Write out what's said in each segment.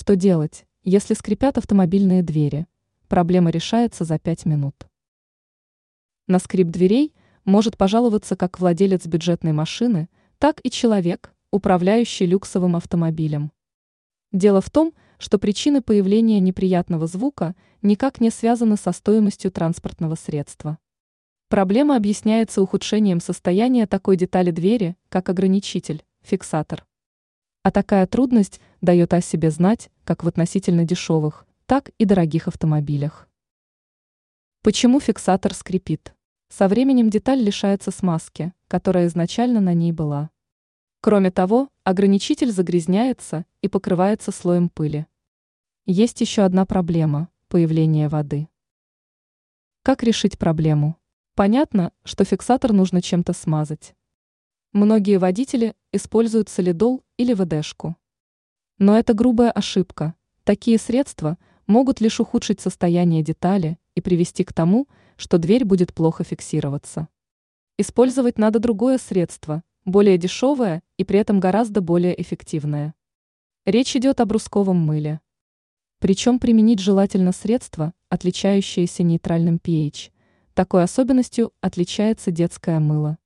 Что делать, если скрипят автомобильные двери? Проблема решается за 5 минут. На скрип дверей может пожаловаться как владелец бюджетной машины, так и человек, управляющий люксовым автомобилем. Дело в том, что причины появления неприятного звука никак не связаны со стоимостью транспортного средства. Проблема объясняется ухудшением состояния такой детали двери, как ограничитель, фиксатор. А такая трудность дает о себе знать как в относительно дешевых, так и дорогих автомобилях. Почему фиксатор скрипит? Со временем деталь лишается смазки, которая изначально на ней была. Кроме того, ограничитель загрязняется и покрывается слоем пыли. Есть еще одна проблема – появление воды. Как решить проблему? Понятно, что фиксатор нужно чем-то смазать. Многие водители используют солидол или ВДшку. Но это грубая ошибка. Такие средства могут лишь ухудшить состояние детали и привести к тому, что дверь будет плохо фиксироваться. Использовать надо другое средство, более дешевое и при этом гораздо более эффективное. Речь идет о брусковом мыле. Причем применить желательно средство, отличающееся нейтральным pH. Такой особенностью отличается детское мыло.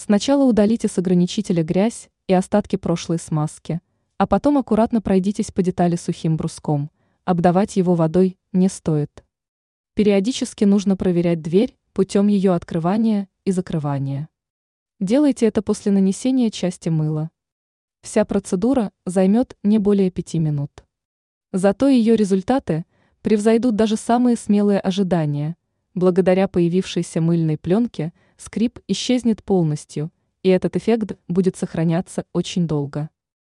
Сначала удалите с ограничителя грязь и остатки прошлой смазки, а потом аккуратно пройдитесь по детали сухим бруском. Обдавать его водой не стоит. Периодически нужно проверять дверь путем ее открывания и закрывания. Делайте это после нанесения части мыла. Вся процедура займет не более пяти минут. Зато ее результаты превзойдут даже самые смелые ожидания. Благодаря появившейся мыльной пленке скрип исчезнет полностью, и этот эффект будет сохраняться очень долго.